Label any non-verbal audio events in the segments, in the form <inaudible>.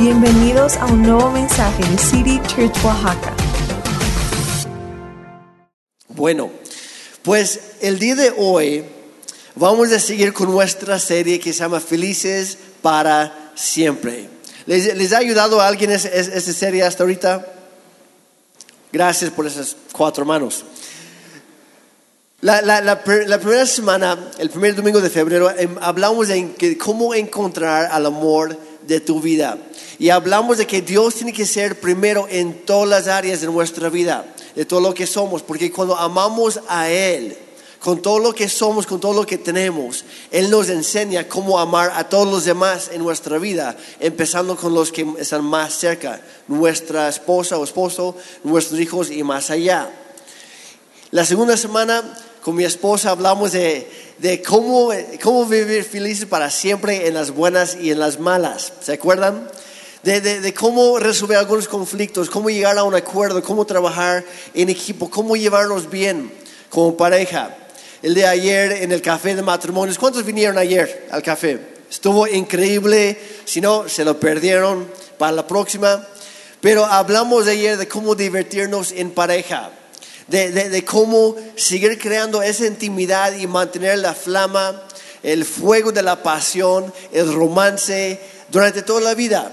Bienvenidos a un nuevo mensaje de City Church Oaxaca. Bueno, pues el día de hoy vamos a seguir con nuestra serie que se llama Felices para siempre. ¿Les, ha ayudado alguien esa serie hasta ahorita? Gracias por esas cuatro manos. La, la- la pr- la primera semana, el primer domingo de febrero, em, hablamos de cómo encontrar al amor de tu vida. Y hablamos de que Dios tiene que ser primero en todas las áreas de nuestra vida, de todo lo que somos, porque cuando amamos a Él, con todo lo que somos, con todo lo que tenemos, Él nos enseña cómo amar a todos los demás en nuestra vida, empezando con los que están más cerca, nuestra esposa o esposo, nuestros hijos y más allá. La segunda semana con mi esposa hablamos de, de cómo, cómo vivir felices para siempre en las buenas y en las malas. ¿Se acuerdan? De, de- de cómo resolver algunos conflictos, cómo llegar a un acuerdo, cómo trabajar en equipo, cómo llevarnos bien como pareja. El de ayer en el café de matrimonios, ¿cuántos vinieron ayer al café? Estuvo increíble, si no, se lo perdieron para la próxima. Pero hablamos de ayer de cómo divertirnos en pareja de, de- cómo seguir creando esa intimidad y mantener la flama, el fuego de la pasión, el romance durante toda la vida.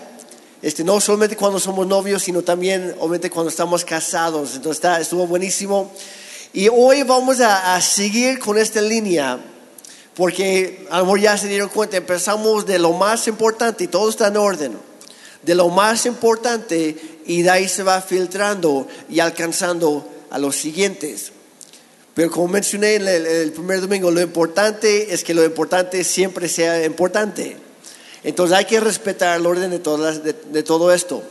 Este, no solamente cuando somos novios, sino también obviamente cuando estamos casados. Entonces está, estuvo buenísimo. Y hoy vamos a, seguir con esta línea, porque a lo ya se dieron cuenta, empezamos de lo más importante y todo está en orden de lo más importante y de ahí se va filtrando y alcanzando a los siguientes. Pero como mencioné en el, primer domingo, lo importante es que lo importante siempre sea importante. Entonces hay que respetar el orden de, todas de, todo esto.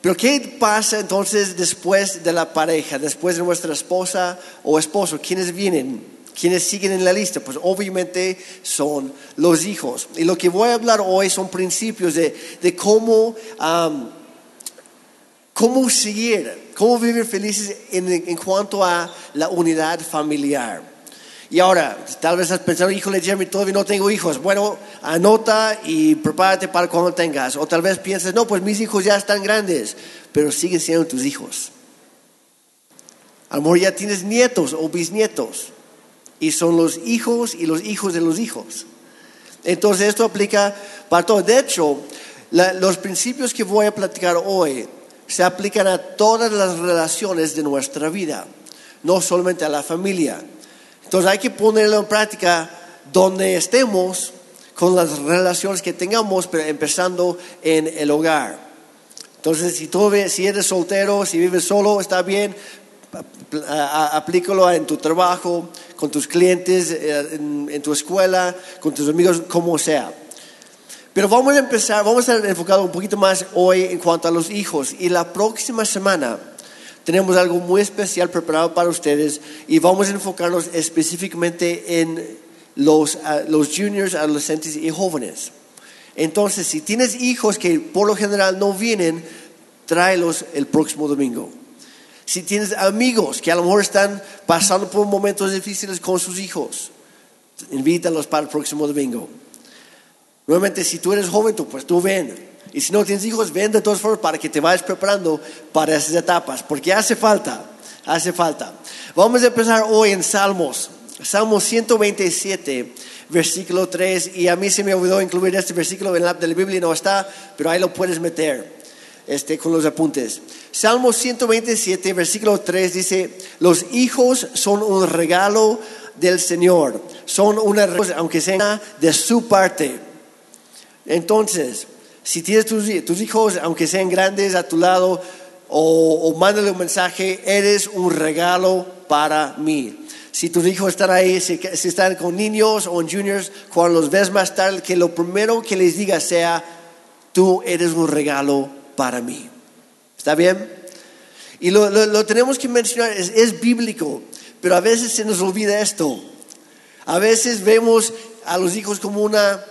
Pero ¿qué pasa entonces después de la pareja, después de nuestra esposa o esposo? ¿Quiénes vienen? ¿Quiénes siguen en la lista? Pues obviamente son los hijos. Y lo que voy a hablar hoy son principios de, de cómo, cómo seguir, cómo vivir felices en, en cuanto a la unidad familiar. Y ahora, tal vez estás pensando, híjole, Jeremy, todavía no tengo hijos. Bueno, anota y prepárate para cuando tengas. O tal vez pienses, no, pues mis hijos ya están grandes, pero siguen siendo tus hijos. A lo mejor ya tienes nietos o bisnietos. Y son los hijos y los hijos de los hijos. Entonces esto aplica para todo. De hecho, la- los principios que voy a platicar hoy se aplican a todas las relaciones de nuestra vida, no solamente a la familia. Entonces hay que ponerlo en práctica donde estemos con las relaciones que tengamos, pero empezando en el hogar. Entonces, si tú si eres soltero, si vives solo, está bien, aplícalo en tu trabajo, con tus clientes, eh, en tu escuela, con tus amigos, como sea. Pero vamos a empezar, vamos a enfocados un poquito más hoy en cuanto a los hijos. Y la próxima semana tenemos algo muy especial preparado para ustedes y vamos a enfocarnos específicamente en los, ah, los juniors, adolescentes y jóvenes. Entonces, si tienes hijos que por lo general no vienen, tráelos el próximo domingo. Si tienes amigos que a lo mejor están pasando por momentos difíciles con sus hijos, invítalos para el próximo domingo. Nuevamente, si tú eres joven, tú, pues tú ven. Y si no tienes hijos, ven de todas formas para que te vayas preparando para esas etapas, porque hace falta, hace falta. Vamos a empezar hoy en Salmos, Salmos 127, versículo 3, y a mí se me olvidó incluir este versículo en la de la Biblia, no está, pero ahí lo puedes meter este, con los apuntes. Salmos 127, versículo 3 dice, los hijos son un regalo del Señor, son una, aunque sea de su parte. Entonces, si tienes tus, hijos, aunque sean grandes a tu lado, o, o mándale un mensaje, eres un regalo para mí. Si tus hijos están ahí, si, están con niños o en juniors, cuando los ves más tarde, que lo primero que les diga sea, tú eres un regalo para mí. ¿Está bien? Y lo, lo- tenemos que mencionar, es bíblico, pero a veces se nos olvida esto. A veces vemos a los hijos como una,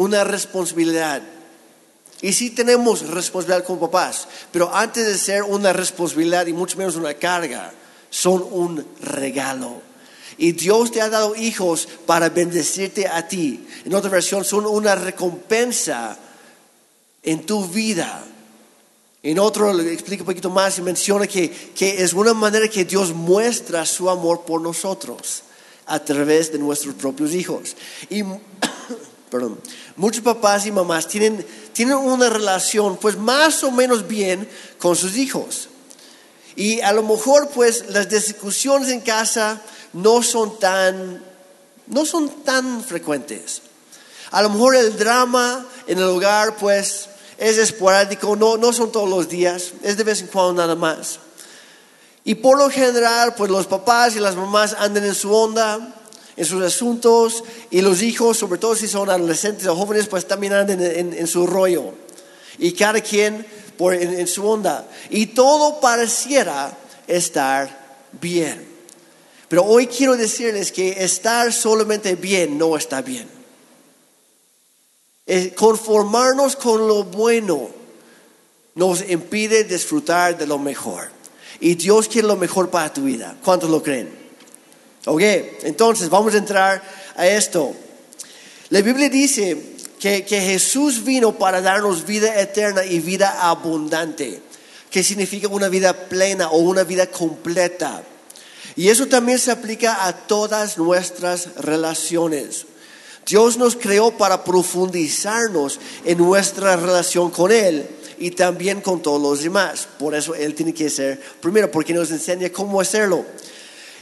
una responsabilidad. Y sí tenemos responsabilidad como papás, pero antes de ser una responsabilidad y mucho menos una carga, son un regalo. Y Dios te ha dado hijos para bendecirte a ti. En otra versión, son una recompensa en tu vida. En otro le explica un poquito más y menciona que, que es una manera que Dios muestra su amor por nosotros a través de nuestros propios hijos. Y perdón, muchos papás y mamás tienen, tienen una relación pues más o menos bien con sus hijos. Y a lo mejor pues las discusiones en casa no son tan, no son tan frecuentes. A lo mejor el drama en el hogar pues es esporádico, no, no son todos los días, es de vez en cuando nada más. Y por lo general, pues los papás y las mamás andan en su onda, en sus asuntos, y los hijos, sobre todo si son adolescentes o jóvenes, pues también andan en, su rollo. Y cada quien por, en su onda. Y todo pareciera estar bien. Pero hoy quiero decirles que estar solamente bien no está bien conformarnos con lo bueno nos impide disfrutar de lo mejor. Y Dios quiere lo mejor para tu vida. ¿Cuántos lo creen? Ok, entonces vamos a entrar a esto. La Biblia dice que, que Jesús vino para darnos vida eterna y vida abundante, que significa una vida plena o una vida completa. Y eso también se aplica a todas nuestras relaciones. Dios nos creó para profundizarnos en nuestra relación con Él y también con todos los demás. Por eso Él tiene que ser primero, porque nos enseña cómo hacerlo.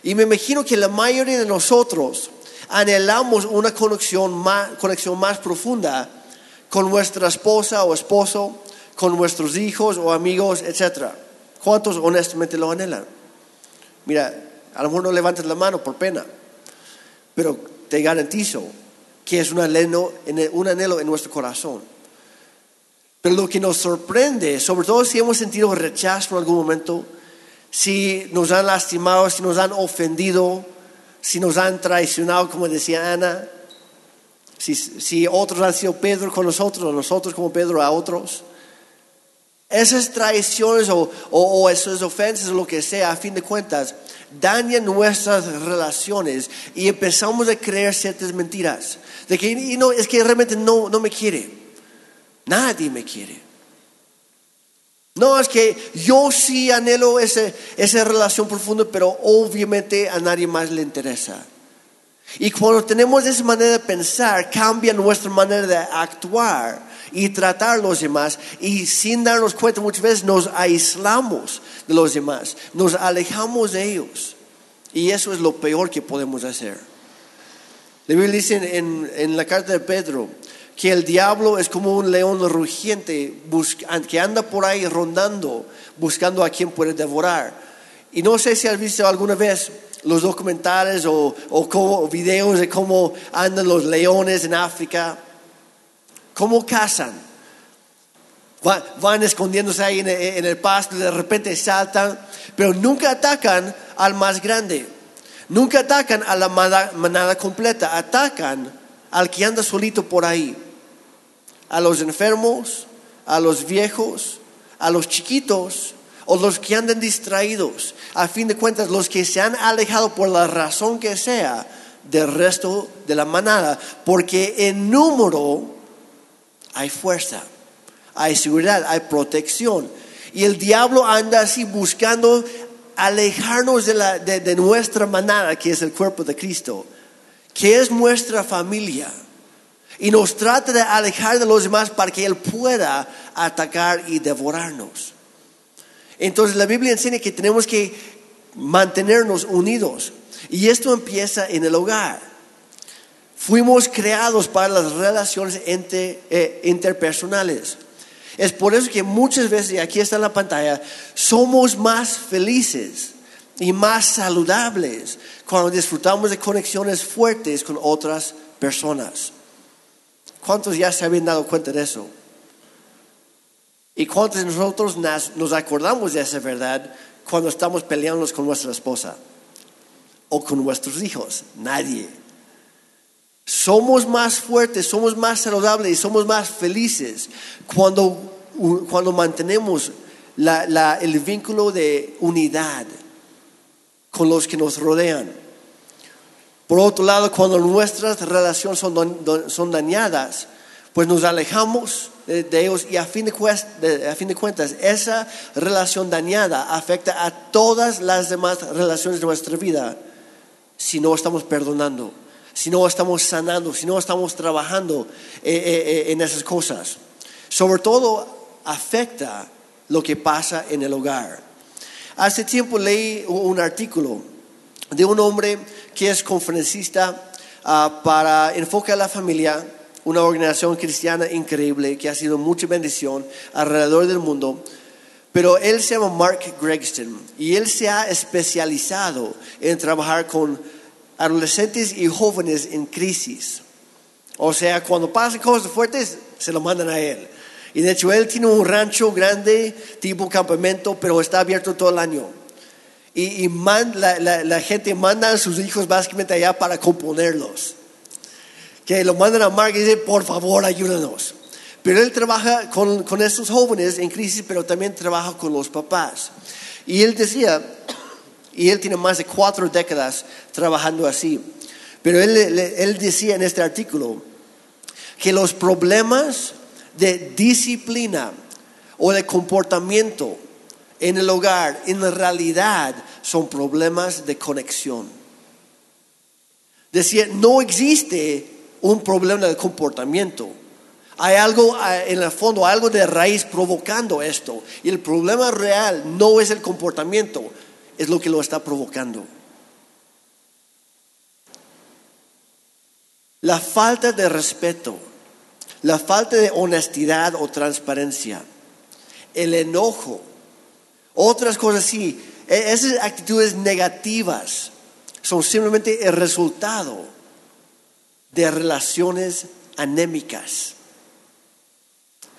Y me imagino que la mayoría de nosotros anhelamos una conexión más, conexión más profunda con nuestra esposa o esposo, con nuestros hijos o amigos, etc. ¿Cuántos honestamente lo anhelan? Mira, a lo mejor no levantes la mano por pena, pero te garantizo que es un anhelo, un anhelo en nuestro corazón. Pero lo que nos sorprende, sobre todo si hemos sentido rechazo en algún momento, si nos han lastimado, si nos han ofendido, si nos han traicionado, como decía Ana, si, otros han sido Pedro con nosotros o nosotros como Pedro a otros. Esas traiciones o, o, esas ofensas o lo que sea, a fin de cuentas, dañan nuestras relaciones y empezamos a creer ciertas mentiras. De que no, es que realmente no, no me quiere. Nadie me quiere. No, es que yo sí anhelo ese, esa relación profunda, pero obviamente a nadie más le interesa. Y cuando tenemos esa manera de pensar, cambia nuestra manera de actuar y tratar a los demás. Y sin darnos cuenta, muchas veces nos aislamos de los demás, nos alejamos de ellos. Y eso es lo peor que podemos hacer. La Biblia dice en, en, la carta de Pedro que el diablo es como un león rugiente que anda por ahí rondando, buscando a quien puede devorar. Y no sé si has visto alguna vez los documentales o, videos de cómo andan los leones en África, cómo cazan. Van, escondiéndose ahí en en el pasto, de repente saltan, pero nunca atacan al más grande Nunca atacan a la manada completa, atacan al que anda solito por ahí, a los enfermos, a los viejos, a los chiquitos o los que andan distraídos. A fin de cuentas, los que se han alejado por la razón que sea del resto de la manada, porque en número hay fuerza, hay seguridad, hay protección. Y el diablo anda así buscando alejarnos de, la, de, nuestra manada, que es el cuerpo de Cristo, que es nuestra familia, y nos trata de alejar de los demás para que Él pueda atacar y devorarnos. Entonces la Biblia enseña que tenemos que mantenernos unidos, y esto empieza en el hogar. Fuimos creados para las relaciones eh, interpersonales. Es por eso que muchas veces, y aquí está en la pantalla, somos más felices y más saludables cuando disfrutamos de conexiones fuertes con otras personas. ¿Cuántos ya se habían dado cuenta de eso? ¿Y cuántos de nosotros nos acordamos de esa verdad cuando estamos peleándonos con nuestra esposa o con nuestros hijos? Nadie. Somos más fuertes, somos más saludables y somos más felices cuando, cuando mantenemos el vínculo de unidad con los que nos rodean. Por otro lado, cuando nuestras relaciones son, son dañadas, pues nos alejamos de, de ellos y a fin de, de- a fin de cuentas esa relación dañada afecta a todas las demás relaciones de nuestra vida si no estamos perdonando, si no estamos sanando, si no estamos trabajando eh, eh, eh, en esas cosas. Sobre todo afecta lo que pasa en el hogar. Hace tiempo leí un artículo de un hombre que es conferencista ah, para Enfoque a la Familia, una organización cristiana increíble que ha sido mucha bendición alrededor del mundo. Pero él se llama Mark Gregston y él se ha especializado en trabajar con adolescentes y jóvenes en crisis. O sea, cuando pasan cosas fuertes, se lo mandan a él. Y de hecho, él tiene un rancho grande, tipo campamento, pero está abierto todo el año. Y, y man- la, la- la gente manda a sus hijos básicamente allá para componerlos. Que lo mandan a Mark y dice, por favor, ayúdanos. Pero él trabaja con, con estos jóvenes en crisis, pero también trabaja con los papás. Y él decía, y él tiene más de cuatro décadas trabajando así, pero él, él decía en este artículo que los problemas de disciplina o de comportamiento en el hogar en realidad son problemas de conexión. Decía, no existe un problema de comportamiento. Hay algo ah, en el fondo, algo de raíz provocando esto. Y el problema real no es el comportamiento, es lo que lo está provocando. La falta de respeto, la falta de honestidad o transparencia, el enojo, otras cosas así, e- esas actitudes negativas son simplemente el resultado de relaciones anémicas,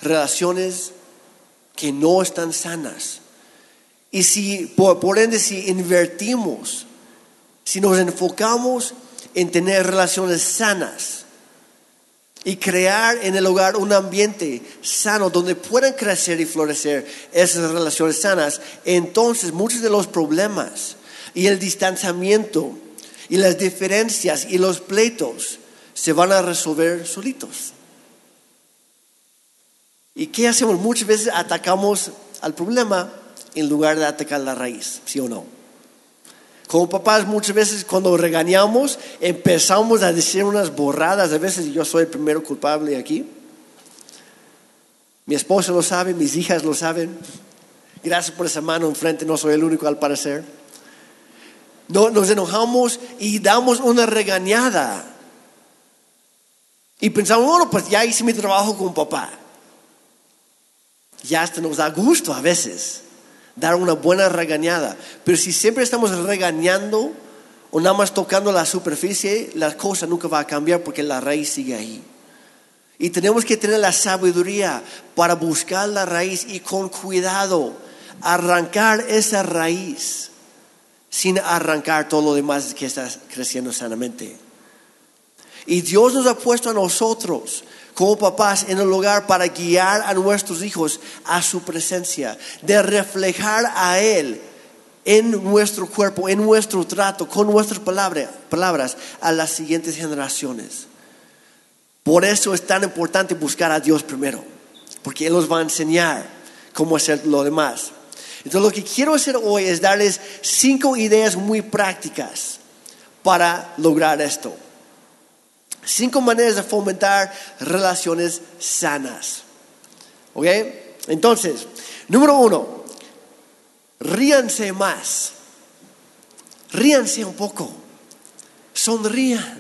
relaciones que no están sanas. Y si, por ende, si invertimos, si nos enfocamos en tener relaciones sanas y crear en el hogar un ambiente sano donde puedan crecer y florecer esas relaciones sanas, entonces muchos de los problemas y el distanciamiento y las diferencias y los pleitos se van a resolver solitos. ¿Y qué hacemos? Muchas veces atacamos al problema en lugar de atacar la raíz, ¿sí o no? Como papás muchas veces cuando regañamos empezamos a decir unas borradas, a veces yo soy el primero culpable aquí. Mi esposa lo sabe, mis hijas lo saben. Gracias por esa mano enfrente, no soy el único al parecer. No, nos enojamos y damos una regañada. Y pensamos, bueno, pues ya hice mi trabajo como papá. Ya hasta nos da gusto a veces dar una buena regañada. Pero si siempre estamos regañando o nada más tocando la superficie, la cosa nunca va a cambiar porque la raíz sigue ahí. Y tenemos que tener la sabiduría para buscar la raíz y con cuidado arrancar esa raíz sin arrancar todo lo demás que está creciendo sanamente. Y Dios nos ha puesto a nosotros como papás en el hogar para guiar a nuestros hijos a su presencia, de reflejar a Él en nuestro cuerpo, en nuestro trato, con nuestras palabras, a las siguientes generaciones. Por eso es tan importante buscar a Dios primero, porque Él nos va a enseñar cómo hacer lo demás. Entonces lo que quiero hacer hoy es darles cinco ideas muy prácticas para lograr esto. Cinco maneras de fomentar relaciones sanas. ¿Ok? Entonces, número uno, ríanse más. Ríanse un poco. Sonrían.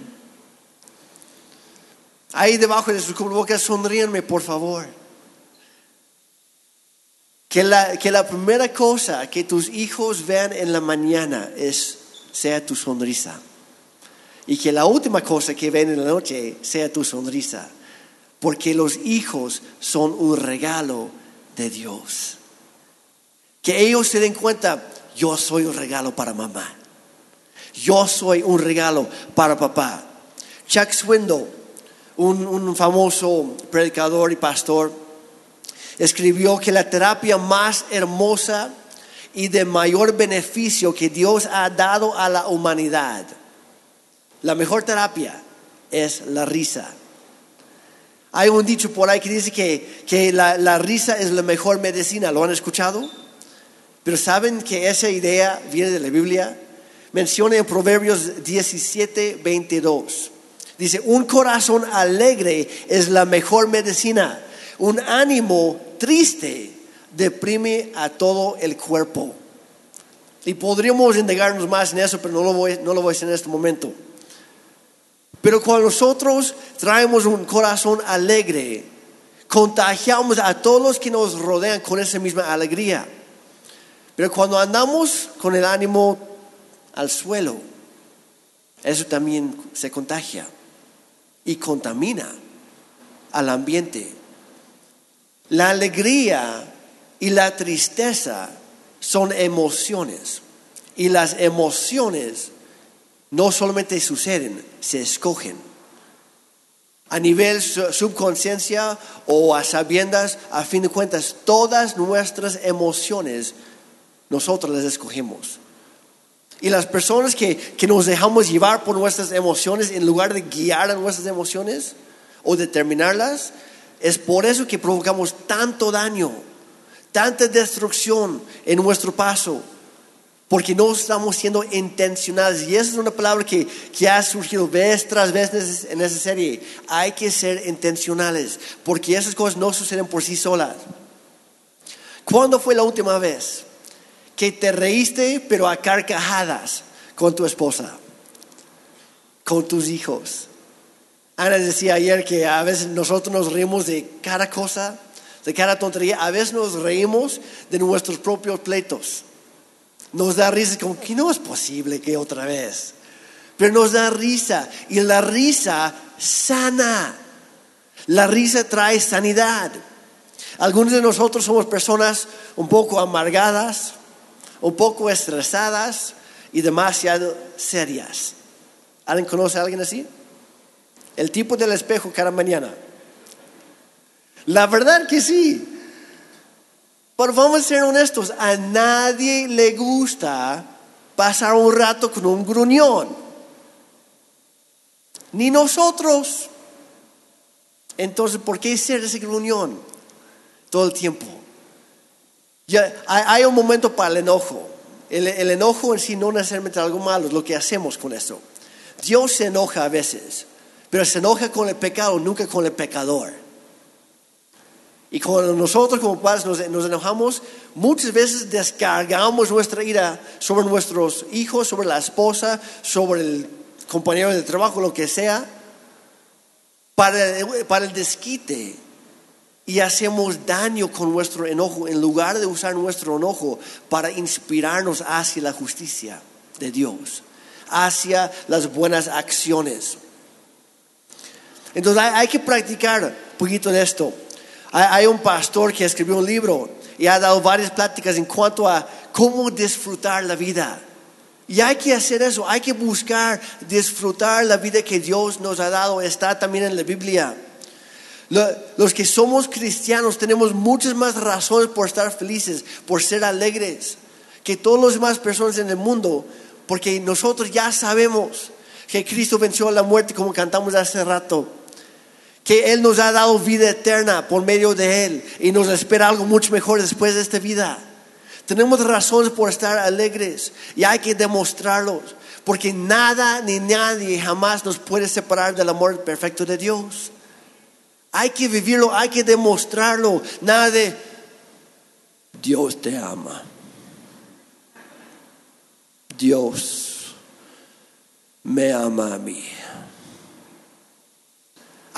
Ahí debajo de sus cubrebocas, sonríenme, por favor. Que la, que la primera cosa que tus hijos vean en la mañana es, sea tu sonrisa. Y que la última cosa que ven en la noche sea tu sonrisa. Porque los hijos son un regalo de Dios. Que ellos se den cuenta, yo soy un regalo para mamá. Yo soy un regalo para papá. Chuck Swindoll, un, un famoso predicador y pastor, escribió que la terapia más hermosa y de mayor beneficio que Dios ha dado a la humanidad, la mejor terapia es la risa. Hay un dicho por ahí que dice que, que la, la risa es la mejor medicina. ¿Lo han escuchado? Pero ¿saben que esa idea viene de la Biblia? Menciona en Proverbios 17, 22. Dice, un corazón alegre es la mejor medicina. Un ánimo triste deprime a todo el cuerpo. Y podríamos indagarnos más en eso, pero no lo voy, no lo voy a hacer en este momento. Pero cuando nosotros traemos un corazón alegre, contagiamos a todos los que nos rodean con esa misma alegría. Pero cuando andamos con el ánimo al suelo, eso también se contagia y contamina al ambiente. La alegría y la tristeza son emociones y las emociones no solamente suceden, se escogen. A nivel subconsciencia o a sabiendas, a fin de cuentas, todas nuestras emociones nosotros las escogemos. Y las personas que, que, nos dejamos llevar por nuestras emociones en lugar de guiar a nuestras emociones o determinarlas, es por eso que provocamos tanto daño, tanta destrucción en nuestro paso porque no estamos siendo intencionales. Y esa es una palabra que, que, ha surgido vez tras vez en esa serie. Hay que ser intencionales, porque esas cosas no suceden por sí solas. ¿Cuándo fue la última vez que te reíste, pero a carcajadas con tu esposa, con tus hijos? Ana decía ayer que a veces nosotros nos reímos de cada cosa, de cada tontería. A veces nos reímos de nuestros propios pleitos nos da risa, como que no es posible que otra vez. Pero nos da risa y la risa sana. La risa trae sanidad. Algunos de nosotros somos personas un poco amargadas, un poco estresadas y demasiado serias. ¿Alguien conoce a alguien así? El tipo del espejo cada mañana. La verdad que sí. Pero vamos a ser honestos, a nadie le gusta pasar un rato con un gruñón. Ni nosotros. Entonces, ¿por qué ser ese gruñón todo el tiempo? Ya, hay, un momento para el enojo. El, el, enojo en sí no necesariamente algo malo, es lo que hacemos con eso. Dios se enoja a veces, pero se enoja con el pecado, nunca con el pecador. Y cuando nosotros como padres nos, enojamos, muchas veces descargamos nuestra ira sobre nuestros hijos, sobre la esposa, sobre el compañero de trabajo, lo que sea, para, el desquite. Y hacemos daño con nuestro enojo en lugar de usar nuestro enojo para inspirarnos hacia la justicia de Dios, hacia las buenas acciones. Entonces hay, hay que practicar un poquito de esto. Hay un pastor que escribió un libro y ha dado varias pláticas en cuanto a cómo disfrutar la vida. Y hay que hacer eso, hay que buscar disfrutar la vida que Dios nos ha dado. Está también en la Biblia. Los que somos cristianos tenemos muchas más razones por estar felices, por ser alegres, que todas las demás personas en el mundo, porque nosotros ya sabemos que Cristo venció a la muerte como cantamos hace rato que Él nos ha dado vida eterna por medio de Él y nos espera algo mucho mejor después de esta vida. Tenemos razones por estar alegres y hay que demostrarlos, porque nada ni nadie jamás nos puede separar del amor perfecto de Dios. Hay que vivirlo, hay que demostrarlo. Nada de Dios te ama. Dios me ama a mí.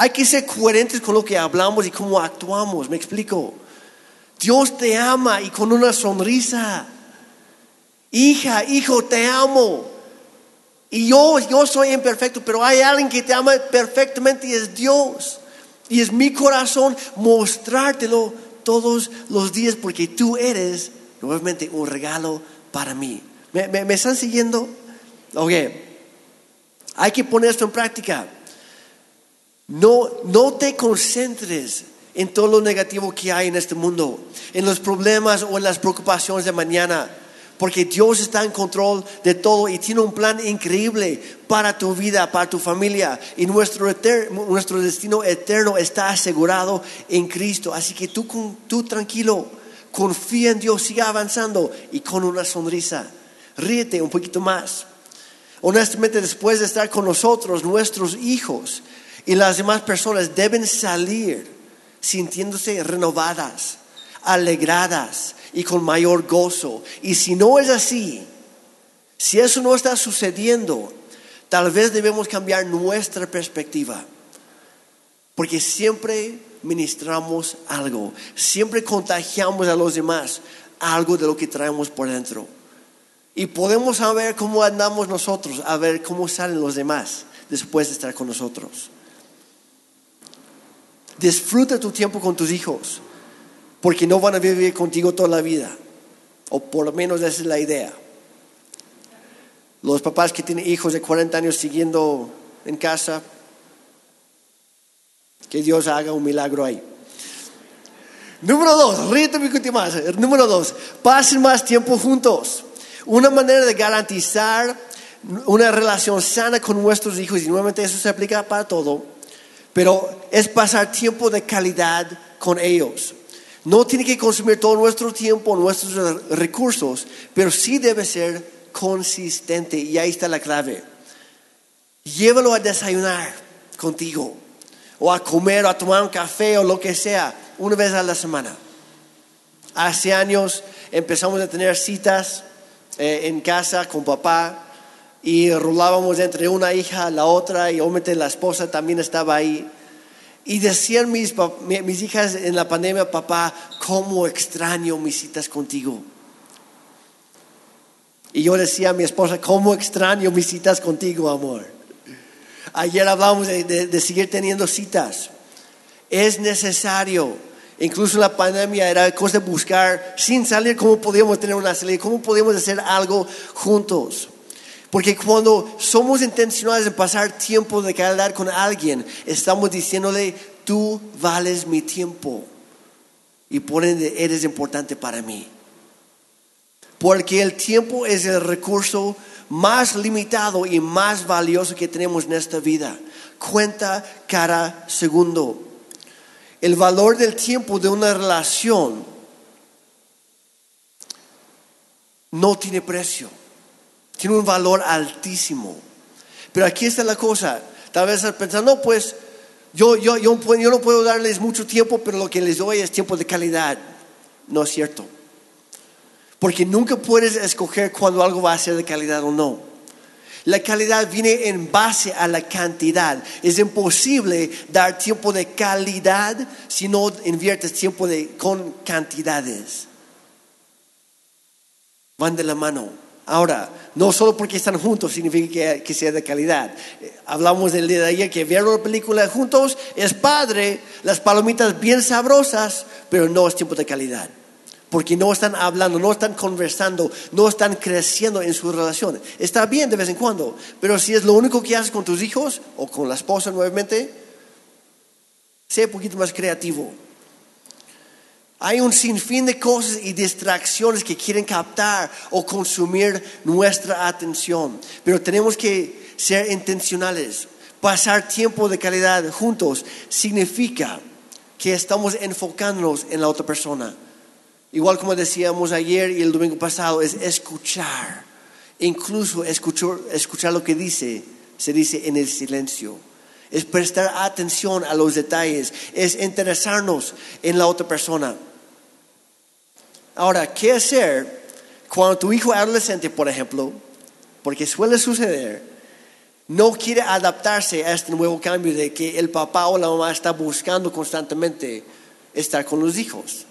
Hay que ser coherentes con lo que hablamos y cómo actuamos, me explico. Dios te ama y con una sonrisa. Hija, hijo, te amo. Y yo, yo soy imperfecto, pero hay alguien que te ama perfectamente y es Dios. Y es mi corazón mostrártelo todos los días porque tú eres nuevamente un regalo para mí. ¿Me, me están siguiendo? Ok. Hay que poner esto en práctica. No, no te concentres en todo lo negativo que hay en este mundo, en los problemas o en las preocupaciones de mañana, porque Dios está en control de todo y tiene un plan increíble para tu vida, para tu familia. Y nuestro, nuestro destino eterno está asegurado en Cristo. Así que tú, tú tranquilo, confía en Dios, siga avanzando y con una sonrisa. Ríete un poquito más. Honestamente, después de estar con nosotros, nuestros hijos y las demás personas deben salir sintiéndose renovadas, alegradas y con mayor gozo. Y si no es así, si eso no está sucediendo, tal vez debemos cambiar nuestra perspectiva. Porque siempre ministramos algo, siempre contagiamos a los demás algo de lo que traemos por dentro. Y podemos saber cómo andamos nosotros, a ver cómo salen los demás después de estar con nosotros. Disfruta tu tiempo con tus hijos, porque no van a vivir contigo toda la vida, o por lo menos esa es la idea. Los papás que tienen hijos de 40 años siguiendo en casa, que Dios haga un milagro ahí. Número dos, ríete mi más. Número dos, pasen más tiempo juntos. Una manera de garantizar una relación sana con nuestros hijos, y nuevamente eso se aplica para todo, pero es pasar tiempo de calidad con ellos. No tiene que consumir todo nuestro tiempo, nuestros recursos, pero sí debe ser consistente y ahí está la clave. Llévalo a desayunar contigo, o a comer, o a tomar un café, o lo que sea, una vez a la semana. Hace años empezamos a tener citas eh, en casa con papá y rolábamos entre una hija a la otra y obviamente la esposa también estaba ahí. Y decían mis, mis hijas en la pandemia, papá, cómo extraño mis citas contigo. Y yo decía a mi esposa, cómo extraño mis citas contigo, amor. Ayer hablamos de, de seguir teniendo citas. Es necesario Incluso en la pandemia era cosa de buscar sin salir cómo podíamos tener una salida, cómo podíamos hacer algo juntos. Porque cuando somos intencionales en pasar tiempo de calidad con alguien, estamos diciéndole, tú vales mi tiempo. Y por ende, eres importante para mí. Porque el tiempo es el recurso más limitado y más valioso que tenemos en esta vida. Cuenta cada segundo el valor del tiempo de una relación no tiene precio. Tiene un valor altísimo. Pero aquí está la cosa. Tal vez pensando, no, pues yo, yo, yo, no puedo darles mucho tiempo, pero lo que les doy es tiempo de calidad. No es cierto. Porque nunca puedes escoger cuando algo va a ser de calidad o no. La calidad viene en base a la cantidad. Es imposible dar tiempo de calidad si no inviertes tiempo con cantidades. Van de la mano. Ahora, no solo porque están juntos significa que, que sea de calidad. Hablamos del día de ayer que vieron la película juntos, es padre, las palomitas bien sabrosas, pero no es tiempo de calidad porque no están hablando, no están conversando, no están creciendo en su relación. Está bien de vez en cuando, pero si es lo único que haces con tus hijos o con la esposa nuevamente, sé un poquito más creativo. Hay un sinfín de cosas y distracciones que quieren captar o consumir nuestra atención, pero tenemos que ser intencionales. Pasar tiempo de calidad juntos significa que estamos enfocándonos en la otra persona Igual como decíamos ayer y el domingo pasado, es escuchar. Incluso escuchar, escuchar lo que dice, se dice en el silencio. Es prestar atención a los detalles, es interesarnos en la otra persona. Ahora, ¿qué hacer cuando tu hijo adolescente, por ejemplo, porque suele suceder, no quiere adaptarse a este nuevo cambio de que el papá o la mamá está buscando constantemente estar con los hijos?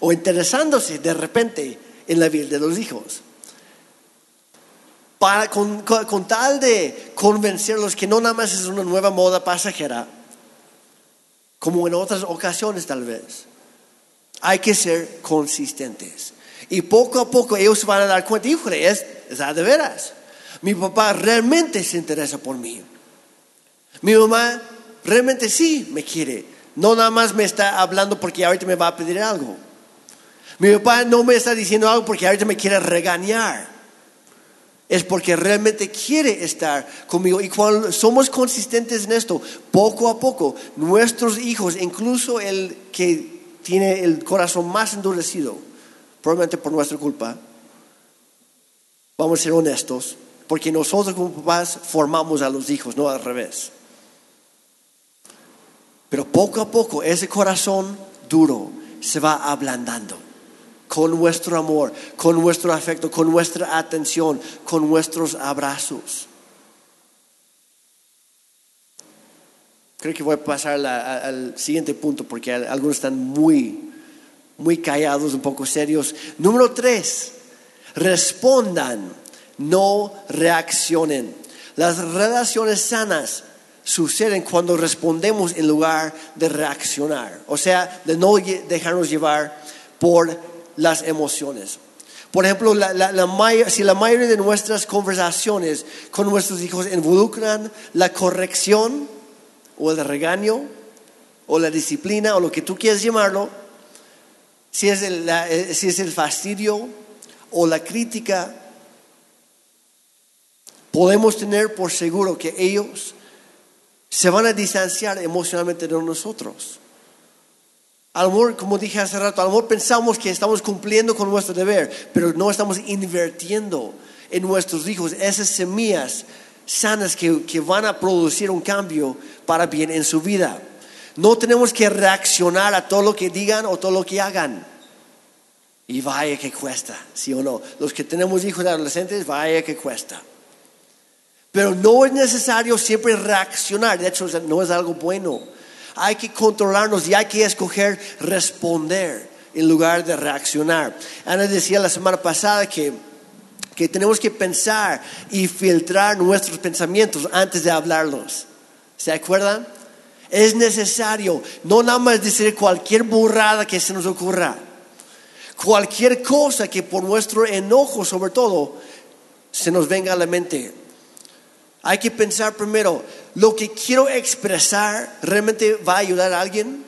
o interesándose de repente en la vida de los hijos. Para, con, tal de convencerlos que no nada más es una nueva moda pasajera, como en otras ocasiones tal vez, hay que ser consistentes. Y poco a poco ellos van a dar cuenta, híjole, es, es de veras. Mi papá realmente se interesa por mí. Mi mamá realmente sí me quiere. No nada más me está hablando porque ahorita me va a pedir algo. Mi papá no me está diciendo algo porque ahorita me quiere regañar. Es porque realmente quiere estar conmigo. Y cuando somos consistentes en esto, poco a poco, nuestros hijos, incluso el que tiene el corazón más endurecido, probablemente por nuestra culpa, vamos a ser honestos, porque nosotros como papás formamos a los hijos, no al revés. Pero poco a poco ese corazón duro se va ablandando con nuestro amor, con nuestro afecto, con nuestra atención, con nuestros abrazos. Creo que voy a pasar al siguiente punto porque algunos están muy, muy callados, un poco serios. Número tres, respondan, no reaccionen. Las relaciones sanas suceden cuando respondemos en lugar de reaccionar, o sea, de no dejarnos llevar por las emociones. Por ejemplo, si la mayoría de nuestras conversaciones con nuestros hijos involucran la corrección o el regaño o la disciplina o lo que tú quieras llamarlo, si es el, eh, si es el fastidio o la crítica, podemos tener por seguro que ellos se van a distanciar emocionalmente de nosotros. Al amor, como dije hace rato, al amor pensamos que estamos cumpliendo con nuestro deber, pero no estamos invirtiendo en nuestros hijos esas semillas sanas que, que van a producir un cambio para bien en su vida. No tenemos que reaccionar a todo lo que digan o todo lo que hagan. Y vaya que cuesta, ¿sí o no? Los que tenemos hijos adolescentes, vaya que cuesta. Pero no es necesario siempre reaccionar, de hecho no es algo bueno hay que controlarnos y hay que escoger responder en lugar de reaccionar. Ana decía la semana pasada que, que tenemos que pensar y filtrar nuestros pensamientos antes de hablarlos. ¿Se acuerdan? Es necesario no nada más decir cualquier burrada que se nos ocurra. Cualquier cosa que por nuestro enojo sobre todo se nos venga a la mente. Hay que pensar primero, lo que quiero expresar realmente va a ayudar a alguien?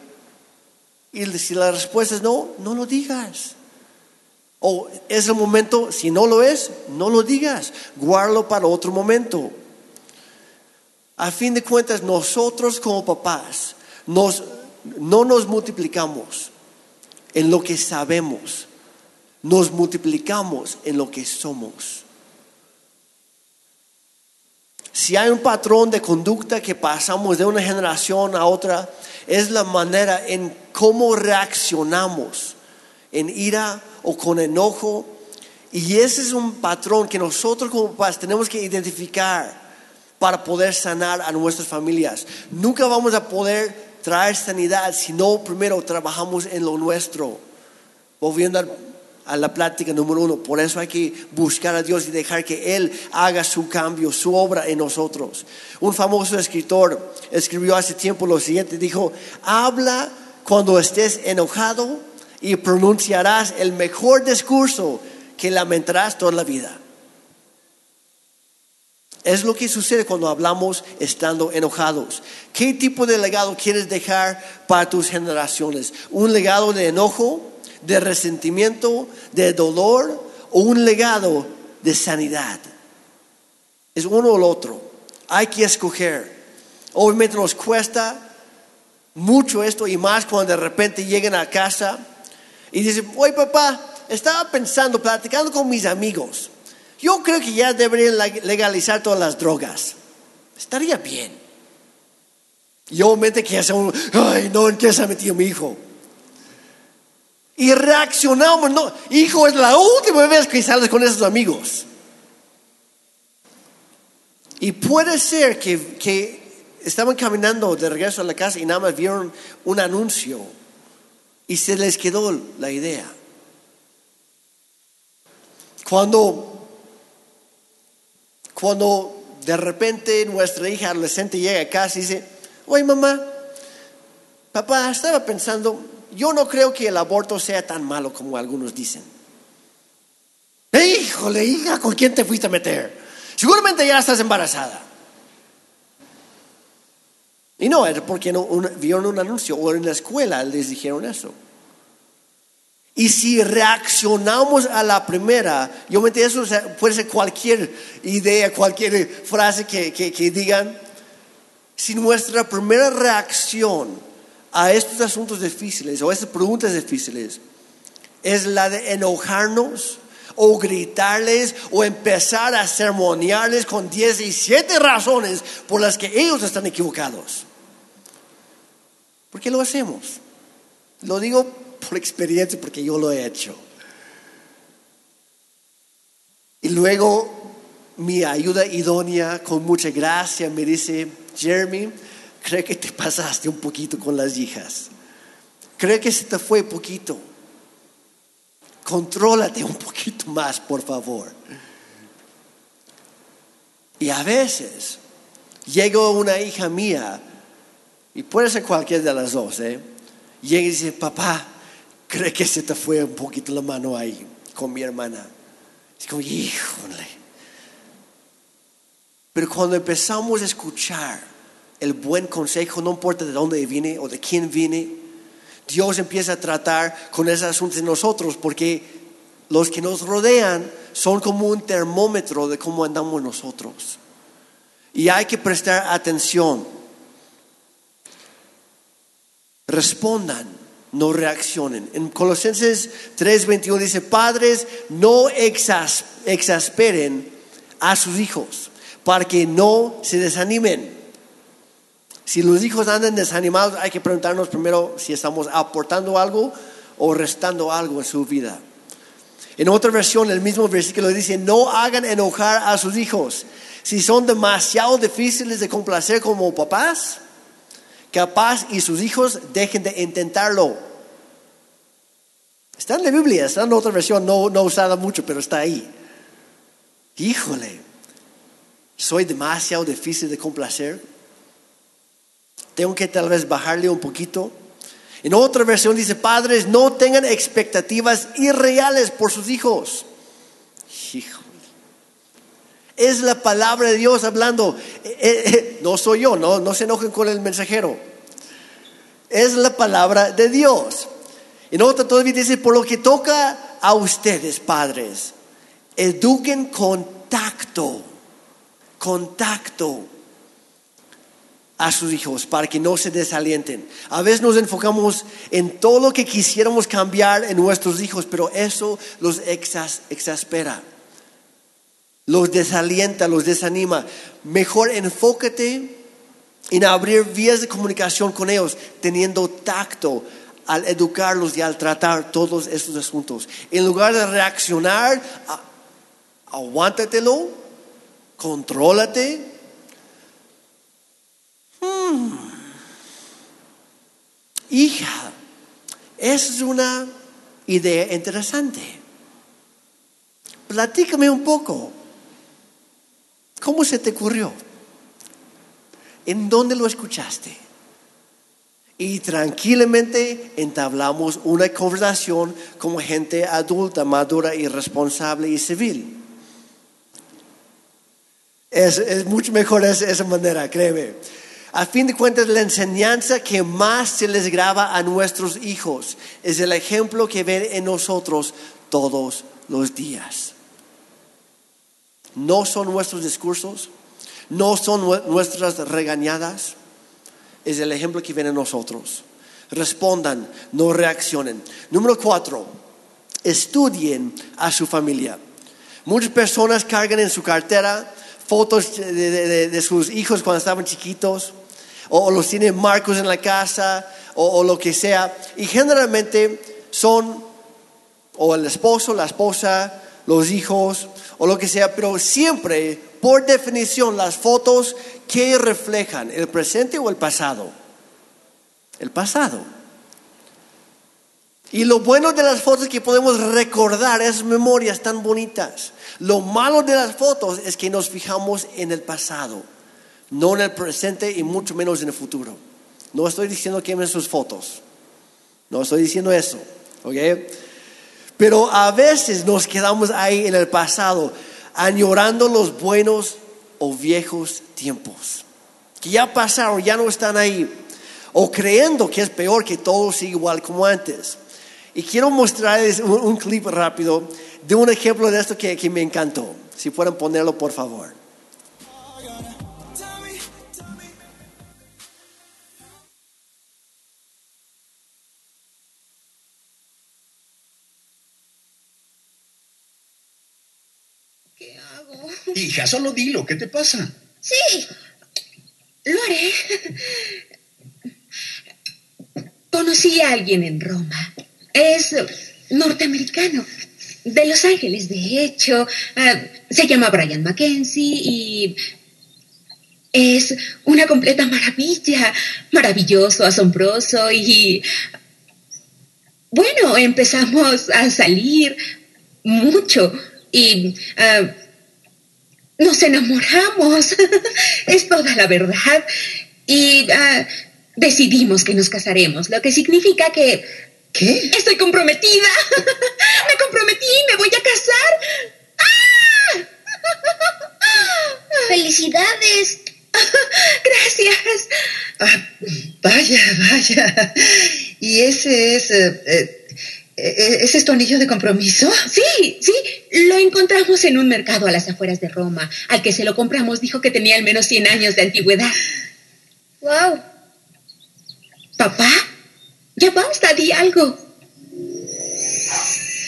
Y si la respuesta es no, no lo digas. O es el momento, si no lo es, no lo digas. Guárdalo para otro momento. A fin de cuentas, nosotros como papás nos, no nos multiplicamos en lo que sabemos, nos multiplicamos en lo que somos. Si hay un patrón de conducta que pasamos de una generación a otra, es la manera en cómo reaccionamos en ira o con enojo. Y ese es un patrón que nosotros como padres tenemos que identificar para poder sanar a nuestras familias. Nunca vamos a poder traer sanidad si no primero trabajamos en lo nuestro. Volviendo a la plática número uno. Por eso hay que buscar a Dios y dejar que Él haga su cambio, su obra en nosotros. Un famoso escritor escribió hace tiempo lo siguiente, dijo, habla cuando estés enojado y pronunciarás el mejor discurso que lamentarás toda la vida. Es lo que sucede cuando hablamos estando enojados. ¿Qué tipo de legado quieres dejar para tus generaciones? ¿Un legado de enojo? de resentimiento, de dolor o un legado de sanidad. Es uno o el otro. Hay que escoger. Obviamente nos cuesta mucho esto y más cuando de repente llegan a casa y dicen, oye papá, estaba pensando, platicando con mis amigos. Yo creo que ya deberían legalizar todas las drogas. Estaría bien. Y obviamente que ya un, ay, no, ¿en qué se ha metido mi hijo? Y reaccionamos, no, hijo, es la última vez que sales con esos amigos. Y puede ser que, que estaban caminando de regreso a la casa y nada más vieron un anuncio y se les quedó la idea. Cuando, cuando de repente nuestra hija adolescente llega a casa y dice, oye mamá, papá, estaba pensando, yo no creo que el aborto sea tan malo como algunos dicen. Híjole, hija, ¿con quién te fuiste a meter? Seguramente ya estás embarazada. Y no, es porque no, vieron un anuncio o en la escuela les dijeron eso. Y si reaccionamos a la primera, yo me eso puede ser cualquier idea, cualquier frase que, que digan, si nuestra primera reacción a estos asuntos difíciles o a estas preguntas difíciles es la de enojarnos o gritarles o empezar a sermonearles con 17 razones por las que ellos están equivocados. ¿Por qué lo hacemos? Lo digo por experiencia porque yo lo he hecho. Y luego mi ayuda idónea con mucha gracia me dice, Jeremy, creo que te pasaste un poquito con las hijas. Creo que se te fue poquito. Contrólate un poquito más, por favor. Y a veces llega una hija mía, y puede ser cualquiera de las dos, ¿eh? llega y dice, papá, creo que se te fue un poquito la mano ahí con mi hermana. Es como, híjole. Pero cuando empezamos a escuchar el buen consejo, no importa de dónde viene o de quién viene, Dios empieza a tratar con esos asuntos de nosotros porque los que nos rodean son como un termómetro de cómo andamos nosotros. Y hay que prestar atención. Respondan, no reaccionen. En Colosenses 3:21 dice, padres, no exasperen a sus hijos para que no se desanimen. Si los hijos andan desanimados, hay que preguntarnos primero si estamos aportando algo o restando algo en su vida. En otra versión, el mismo versículo dice, no hagan enojar a sus hijos. Si son demasiado difíciles de complacer como papás, capaz y sus hijos dejen de intentarlo. Está en la Biblia, está en otra versión, no, no usada mucho, pero está ahí. Híjole, soy demasiado difícil de complacer. Tengo que tal vez bajarle un poquito. En otra versión dice, padres, no tengan expectativas irreales por sus hijos. Es la palabra de Dios hablando. Eh, eh, eh, no soy yo, no, no se enojen con el mensajero. Es la palabra de Dios. En otra todavía dice, por lo que toca a ustedes, padres, eduquen con tacto contacto a sus hijos para que no se desalienten. A veces nos enfocamos en todo lo que quisiéramos cambiar en nuestros hijos, pero eso los exaspera, los desalienta, los desanima. Mejor enfócate en abrir vías de comunicación con ellos, teniendo tacto al educarlos y al tratar todos estos asuntos. En lugar de reaccionar, aguántatelo contrólate. Hmm. Hija, es una idea interesante. Platícame un poco. ¿Cómo se te ocurrió? ¿En dónde lo escuchaste? Y tranquilamente entablamos una conversación como gente adulta, madura y responsable y civil. Es, mucho mejor esa, esa manera, créeme. A fin de cuentas, la enseñanza que más se les graba a nuestros hijos es el ejemplo que ven en nosotros todos los días. No son nuestros discursos, no son nuestras regañadas, es el ejemplo que ven en nosotros. Respondan, no reaccionen. Número cuatro, estudien a su familia. Muchas personas cargan en su cartera fotos de, sus hijos cuando estaban chiquitos, o, los tienen marcos en la casa, o, lo que sea. Y generalmente son o el esposo, la esposa, los hijos, o lo que sea, pero siempre, por definición, las fotos que reflejan el presente o el pasado. El pasado. Y lo bueno de las fotos es que podemos recordar esas memorias tan bonitas. Lo malo de las fotos es que nos fijamos en el pasado, no en el presente y mucho menos en el futuro. No estoy diciendo que quemen sus fotos. No estoy diciendo eso. ¿Ok? Pero a veces nos quedamos ahí en el pasado, añorando los buenos o viejos tiempos. Que ya pasaron, ya no están ahí. O creyendo que es peor que todo sigue igual como antes. Y quiero mostrarles un, clip rápido de un ejemplo de esto que, que me encantó. Si pueden ponerlo, por favor. <laughs> Hija, solo dilo, ¿qué te pasa? Sí, lo haré. Conocí a alguien en Roma. Es norteamericano. De Los Ángeles, de hecho. Ah, se llama Brian Mackenzie y es una completa maravilla. Maravilloso, asombroso y... Bueno, empezamos a salir mucho y ah, nos enamoramos. <laughs> es toda la verdad. Y ah, decidimos que nos casaremos, lo que significa que ¿Qué? estoy comprometida. <laughs> me comprometí, me voy a casar. ¡Ah! <laughs> Felicidades. Gracias. Ah, vaya, vaya. ¿Y ese es... eh, eh, eh, ¿Ese es tu anillo de compromiso? Sí, sí, lo encontramos en un mercado a las afueras de Roma. Al que se lo compramos dijo que tenía al menos 100 años de antigüedad. Wow. Papá, ya basta, di algo.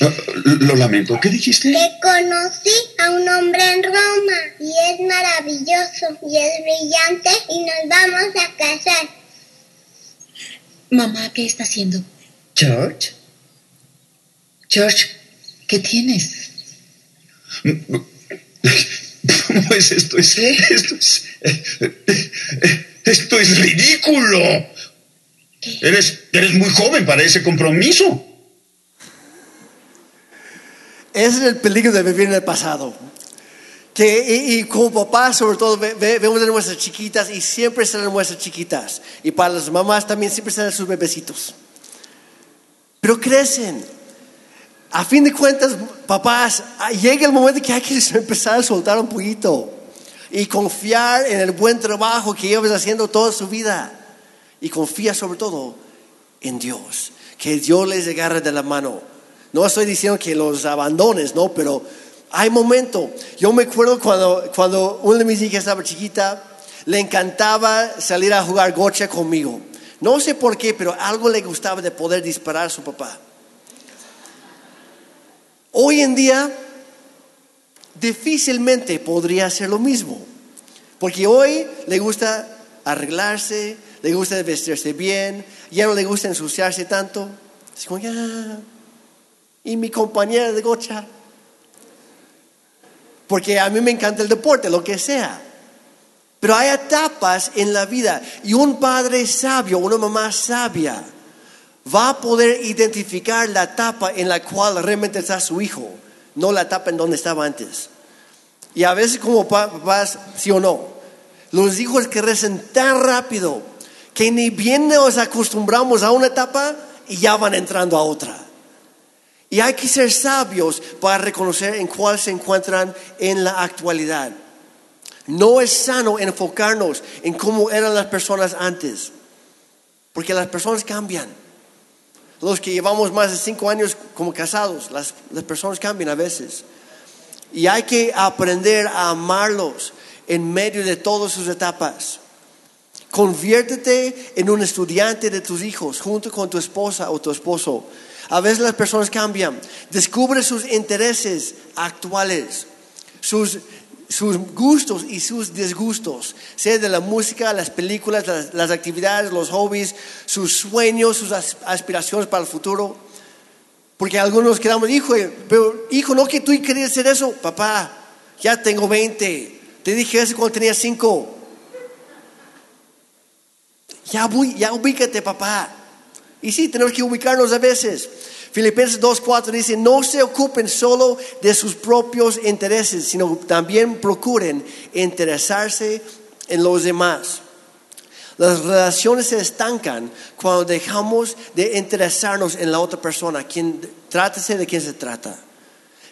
Ah, Lo lamento, ¿qué dijiste? Que conocí a un hombre en Roma y es maravilloso y es brillante y nos vamos a casar. Mamá, ¿qué está haciendo? George. George, ¿qué tienes? <laughs> Pues esto es... Esto es... Esto es ridículo. ¿Qué? Eres, eres muy joven para ese compromiso. Ese es el peligro de vivir en el pasado. Que, y, y como papás, sobre todo, ve- ve- vemos a nuestras chiquitas y siempre serán nuestras chiquitas. Y para las mamás también siempre serán sus bebecitos. Pero crecen. A fin de cuentas, papás, llega el momento que hay que <laughs> empezar a soltar un poquito y confiar en el buen trabajo que llevas haciendo toda su vida. Y confía sobre todo en Dios, que Dios les agarre de la mano. No estoy diciendo que los abandones, no, pero hay momento. Yo me acuerdo cuando, cuando una de mis hijas estaba chiquita, le encantaba salir a jugar gocha conmigo. No sé por qué, pero algo le gustaba de poder disparar a su papá. Hoy en día difícilmente podría hacer lo mismo, porque hoy le gusta arreglarse, le gusta vestirse bien, ya no le gusta ensuciarse tanto. Es como, ya, y mi compañera de gocha. Porque a mí me encanta el deporte, lo que sea. Pero hay etapas en la vida y un padre sabio, una mamá sabia, va a poder identificar la etapa en la cual realmente está su hijo, no la etapa en donde estaba antes. Y a veces como pa- papás, sí o no, los hijos crecen tan rápido que ni bien nos acostumbramos a una etapa y ya van entrando a otra. Y hay que ser sabios para reconocer en cuál se encuentran en la actualidad. No es sano enfocarnos en cómo eran las personas antes, porque las personas cambian. Los que llevamos más de cinco años como casados, las, las personas cambian a veces. Y hay que aprender a amarlos en medio de todas sus etapas. Conviértete en un estudiante de tus hijos junto con tu esposa o tu esposo. A veces las personas cambian. Descubre sus intereses actuales, sus, sus gustos y sus disgustos, sea de la música, las películas, las, actividades, los hobbies, sus sueños, sus as- aspiraciones para el futuro. Porque algunos quedamos, hijo, pero hijo, no que tú querías hacer eso, papá, ya tengo 20, te dije eso cuando tenía 5. Ya, ubi- ya ubícate, papá. Y sí, tenemos que ubicarnos a veces. Filipenses 2.4 dice, no se ocupen solo de sus propios intereses, sino también procuren interesarse en los demás. Las relaciones se estancan cuando dejamos de interesarnos en la otra persona, quien trátese de quién se trata.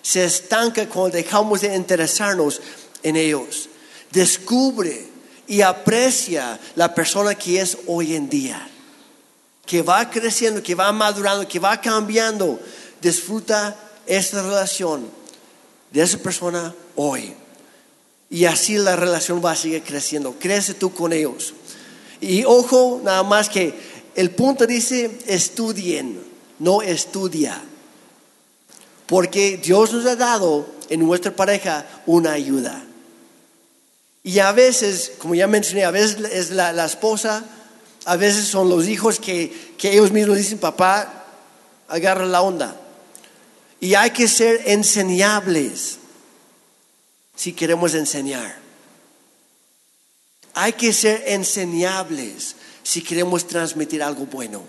Se estanca cuando dejamos de interesarnos en ellos. Descubre y aprecia la persona que es hoy en día. Que va creciendo, que va madurando, que va cambiando, disfruta esta relación de esa persona hoy. Y así la relación va a seguir creciendo. Crece tú con ellos. Y ojo, nada más que el punto dice estudien, no estudia. Porque Dios nos ha dado en nuestra pareja una ayuda. Y a veces, como ya mencioné, a veces es la, la esposa, a veces son los hijos que, que ellos mismos dicen, papá, agarra la onda. Y hay que ser enseñables si queremos enseñar. Hay que ser enseñables si queremos transmitir algo bueno.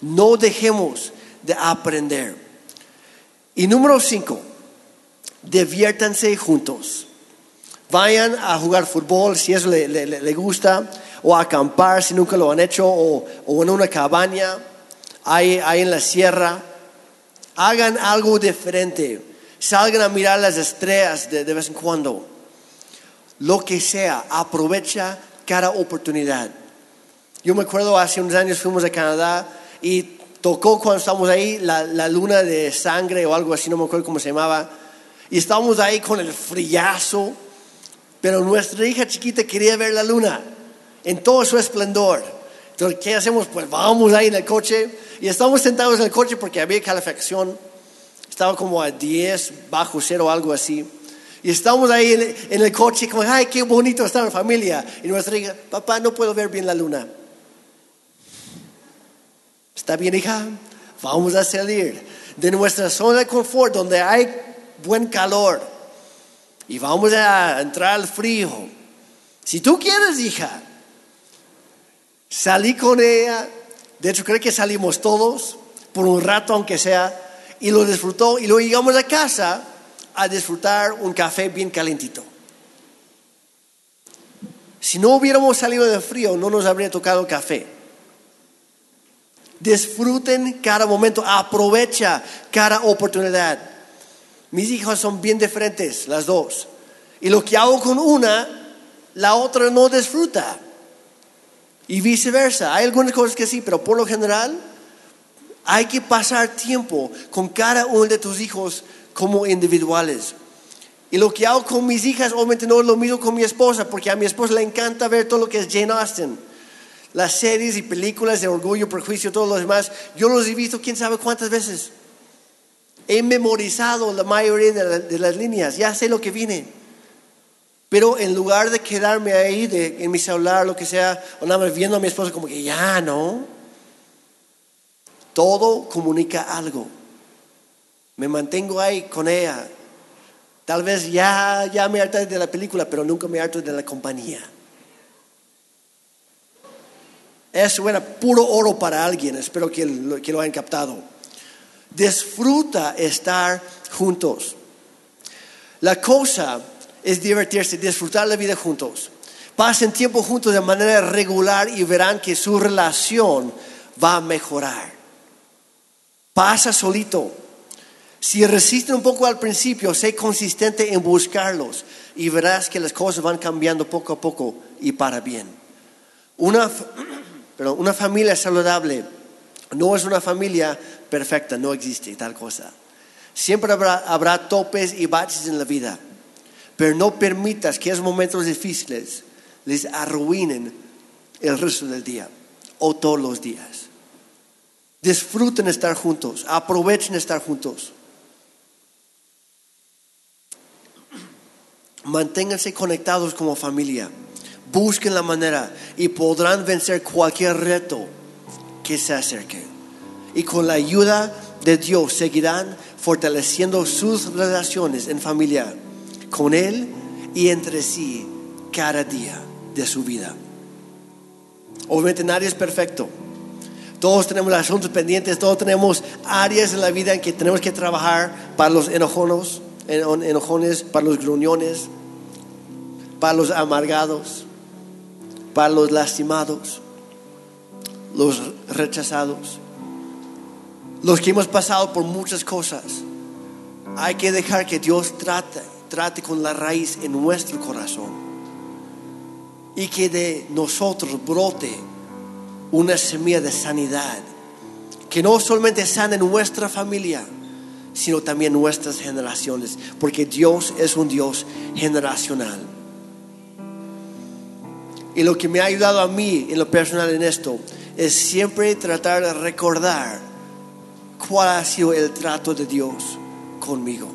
No dejemos de aprender. Y número cinco, diviértanse juntos. Vayan a jugar fútbol si eso le, le- le gusta, o acampar si nunca lo han hecho, o, o en una cabaña, ahí, ahí en la sierra. Hagan algo diferente. Salgan a mirar las estrellas de, de vez en cuando. Lo que sea, aprovecha cada oportunidad. Yo me acuerdo hace unos años fuimos a Canadá y tocó cuando estábamos ahí la, la luna de sangre o algo así, no me acuerdo cómo se llamaba. Y estábamos ahí con el frillazo, pero nuestra hija chiquita quería ver la luna en todo su esplendor. Entonces, ¿qué hacemos? Pues vamos ahí en el coche y estamos sentados en el coche porque había calefacción. Estaba como a 10 bajo cero algo así. Y estábamos ahí en, en el coche como, ay, qué bonito estar en familia. Y nuestra hija, papá, no puedo ver bien la luna. ¿Está bien, hija? Vamos a salir de nuestra zona de confort donde hay buen calor y vamos a entrar al frío. Si tú quieres, hija, salí con ella. De hecho, creo que salimos todos por un rato, aunque sea, y lo disfrutó. Y luego llegamos a casa a disfrutar un café bien calentito. Si no hubiéramos salido de frío, no nos habría tocado café. Disfruten cada momento, aprovecha cada oportunidad. Mis hijas son bien diferentes, las dos. Y lo que hago con una, la otra no disfruta. Y viceversa. Hay algunas cosas que sí, pero por lo general hay que pasar tiempo con cada uno de tus hijos como individuales. Y lo que hago con mis hijas, obviamente no es lo mismo con mi esposa, porque a mi esposa le encanta ver todo lo que es Jane Austen. Las series y películas de orgullo, prejuicio, todos los demás. Yo los he visto quién sabe cuántas veces. He memorizado la mayoría de, la- de las líneas, ya sé lo que viene. Pero en lugar de quedarme ahí de- en mi celular, lo que sea, o nada más viendo a mi esposa como que ya no. Todo comunica algo. Me mantengo ahí con ella. Tal vez ya, ya me harté de la película, pero nunca me harto de la compañía. Eso era puro oro para alguien, espero que lo, que lo hayan captado. Disfruta estar juntos. La cosa es divertirse, disfrutar la vida juntos. Pasen tiempo juntos de manera regular y verán que su relación va a mejorar. Pasa solito. Si resisten un poco al principio, sé consistente en buscarlos y verás que las cosas van cambiando poco a poco y para bien. Una, <clears throat> perdón, una familia saludable no es una familia perfecta, no existe tal cosa. Siempre habrá, habrá topes y baches en la vida, pero no permitas que esos momentos difíciles les arruinen el resto del día o todos los días. Disfruten estar juntos, aprovechen estar juntos. Manténganse conectados como familia. Busquen la manera y podrán vencer cualquier reto que se acerque. Y con la ayuda de Dios seguirán fortaleciendo sus relaciones en familia con Él y entre sí cada día de su vida. Obviamente nadie es perfecto. Todos tenemos asuntos pendientes, todos tenemos áreas en la vida en que tenemos que trabajar para los enojonos, eno- enojones, para los gruñones, para los amargados, para los lastimados, los rechazados, los que hemos pasado por muchas cosas. Hay que dejar que Dios trate, trate con la raíz en nuestro corazón y que de nosotros brote una semilla de sanidad que no solamente sana en nuestra familia, sino también nuestras generaciones, porque Dios es un Dios generacional. Y lo que me ha ayudado a mí en lo personal en esto es siempre tratar de recordar cuál ha sido el trato de Dios conmigo.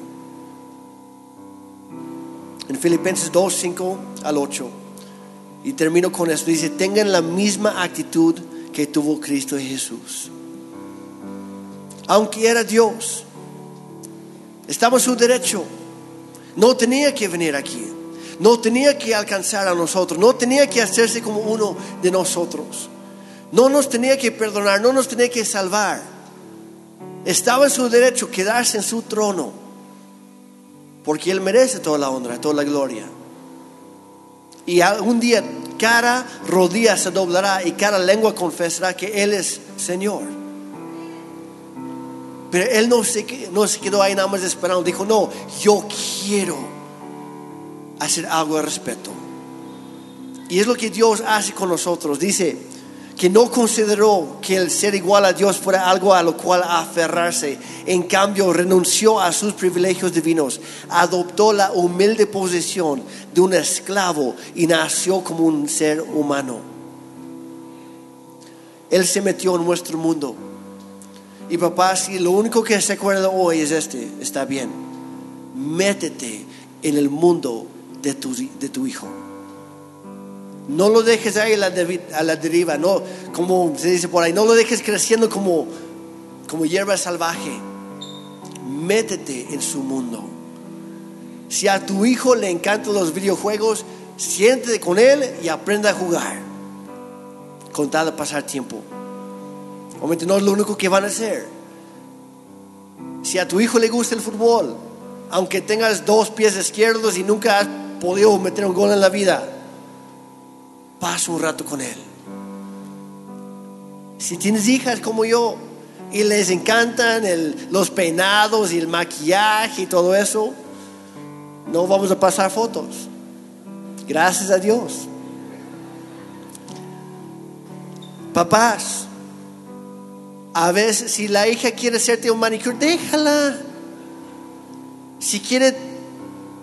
En Filipenses 2, 5 al 8, y termino con esto, dice, tengan la misma actitud que tuvo Cristo Jesús. Aunque era Dios, estaba en su derecho. No tenía que venir aquí. No tenía que alcanzar a nosotros. No tenía que hacerse como uno de nosotros. No nos tenía que perdonar. No nos tenía que salvar. Estaba en su derecho quedarse en su trono. Porque Él merece toda la honra, toda la gloria. Y un día cada rodilla se doblará y cada lengua confesará que Él es Señor. Pero él no se, no se quedó ahí nada más esperando. Dijo, no, yo quiero hacer algo al respecto. Y es lo que Dios hace con nosotros. Dice que no consideró que el ser igual a Dios fuera algo a lo cual aferrarse. En cambio, renunció a sus privilegios divinos. Adoptó la humilde posición de un esclavo y nació como un ser humano. Él se metió en nuestro mundo y papá, si lo único que se acuerda hoy es este, está bien. Métete en el mundo de tu, de tu hijo. No lo dejes ahí a la, deriva, no, como se dice por ahí, no lo dejes creciendo como, como hierba salvaje. Métete en su mundo. Si a tu hijo le encantan los videojuegos, siéntete con él y aprenda a jugar. Con tal pasar tiempo. Obviamente no es lo único que van a hacer. Si a tu hijo le gusta el fútbol, aunque tengas dos pies izquierdos y nunca has podido meter un gol en la vida, pasa un rato con él. Si tienes hijas como yo y les encantan los peinados y el maquillaje y todo eso, no vamos a pasar fotos. Gracias a Dios. Papás, a veces, si la hija quiere hacerte un manicure, déjala. Si quiere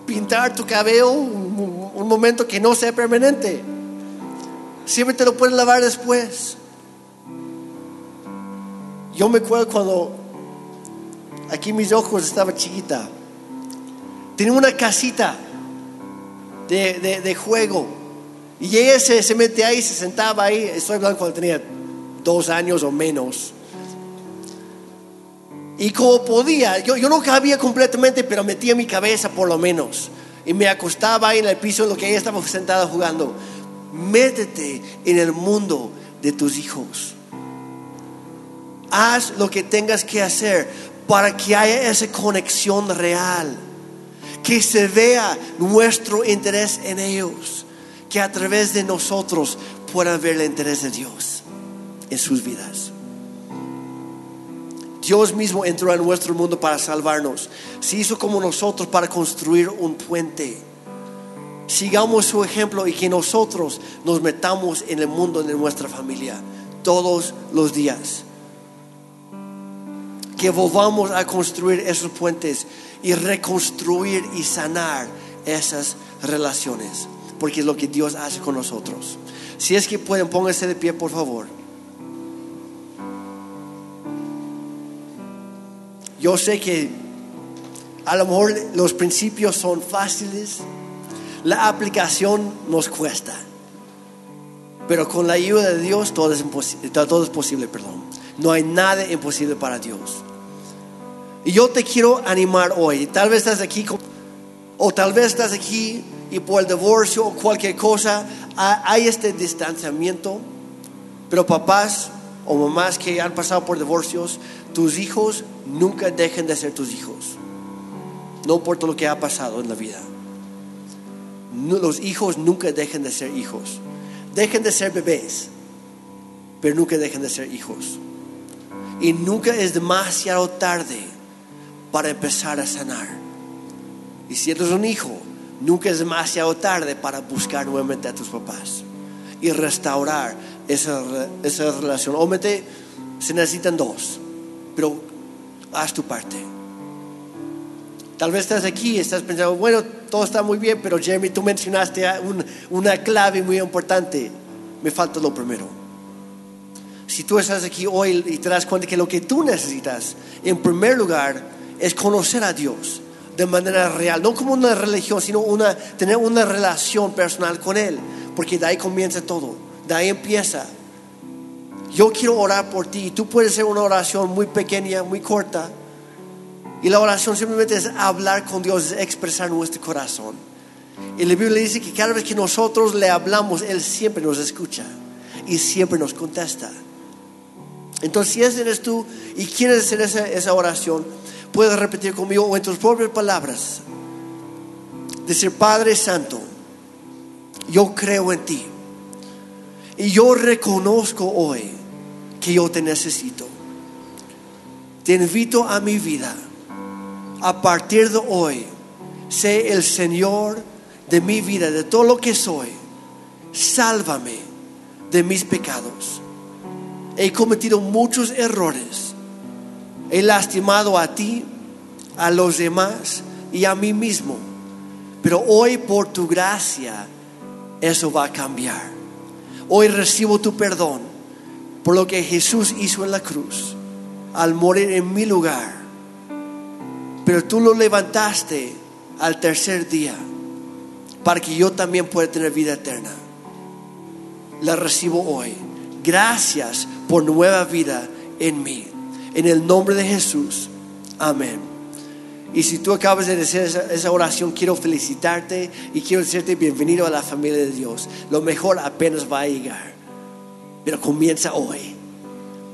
pintar tu cabello, un, momento que no sea permanente, siempre te lo puedes lavar después. Yo me acuerdo cuando aquí mis ojos estaba chiquita. Tenía una casita de, juego. Y ella se, se mete ahí, se sentaba ahí. Estoy hablando cuando tenía dos años o menos. Y como podía, yo, yo no cabía completamente, pero metía mi cabeza por lo menos. Y me acostaba ahí en el piso en lo que ella estaba sentada jugando. Métete en el mundo de tus hijos. Haz lo que tengas que hacer para que haya esa conexión real. Que se vea nuestro interés en ellos. Que a través de nosotros puedan ver el interés de Dios en sus vidas. Dios mismo entró en nuestro mundo para salvarnos. Se hizo como nosotros para construir un puente. Sigamos su ejemplo y que nosotros nos metamos en el mundo de nuestra familia todos los días. Que volvamos a construir esos puentes y reconstruir y sanar esas relaciones. Porque es lo que Dios hace con nosotros. Si es que pueden, pónganse de pie, por favor. Yo sé que a lo mejor los principios son fáciles, la aplicación nos cuesta, pero con la ayuda de Dios todo es, todo es posible, perdón. No hay nada imposible para Dios. Y yo te quiero animar hoy, tal vez estás aquí o tal vez estás aquí y por el divorcio o cualquier cosa hay este distanciamiento, pero papás o mamás que han pasado por divorcios, tus hijos nunca dejen de ser tus hijos. No importa lo que ha pasado en la vida. Los hijos nunca dejen de ser hijos. Dejen de ser bebés, pero nunca dejen de ser hijos. Y nunca es demasiado tarde para empezar a sanar. Y si eres un hijo, nunca es demasiado tarde para buscar nuevamente a tus papás y restaurar esa, esa relación. Obviamente se necesitan dos, pero haz tu parte. Tal vez estás aquí y estás pensando, bueno, todo está muy bien, pero Jeremy, tú mencionaste un- una clave muy importante. Me falta lo primero. Si tú estás aquí hoy y te das cuenta que lo que tú necesitas, en primer lugar, es conocer a Dios de manera real, no como una religión, sino una, tener una relación personal con Él, porque de ahí comienza todo, de ahí empieza. Yo quiero orar por ti tú puedes hacer una oración muy pequeña, muy corta, y la oración simplemente es hablar con Dios, es expresar nuestro corazón. Y la Biblia dice que cada vez que nosotros le hablamos, Él siempre nos escucha y siempre nos contesta. Entonces, si ese eres tú y quieres hacer esa, esa oración, puedes repetir conmigo o en tus propias palabras. Decir, Padre Santo, yo creo en ti. Y yo reconozco hoy que yo te necesito. Te invito a mi vida. A partir de hoy, sé el Señor de mi vida, de todo lo que soy. Sálvame de mis pecados. He cometido muchos errores. He lastimado a ti, a los demás y a mí mismo. Pero hoy por tu gracia eso va a cambiar. Hoy recibo tu perdón por lo que Jesús hizo en la cruz al morir en mi lugar. Pero tú lo levantaste al tercer día para que yo también pueda tener vida eterna. La recibo hoy. Gracias por nueva vida en mí. En el nombre de Jesús. Amén. Y si tú acabas de hacer esa, esa oración, quiero felicitarte y quiero decirte bienvenido a la familia de Dios. Lo mejor apenas va a llegar. Pero comienza hoy.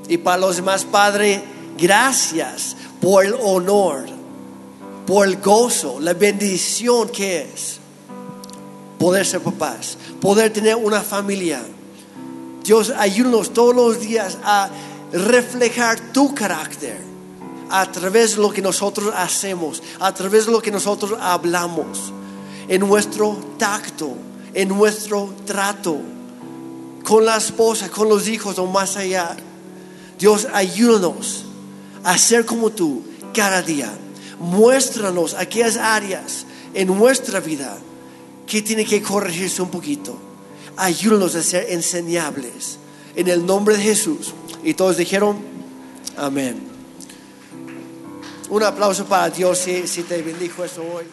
Y para los demás, Padre, gracias por el honor, por el gozo, la bendición que es poder ser papás, poder tener una familia. Dios, ayúdanos todos los días a reflejar tu carácter a través de lo que nosotros hacemos, a través de lo que nosotros hablamos, en nuestro tacto, en nuestro trato, con la esposa, con los hijos o más allá. Dios, ayúdanos a ser como tú cada día. Muéstranos aquellas áreas en nuestra vida que tienen que corregirse un poquito. Ayúdanos a ser enseñables. En el nombre de Jesús. Y todos dijeron, amén. Un aplauso para Dios si, si te bendijo eso hoy.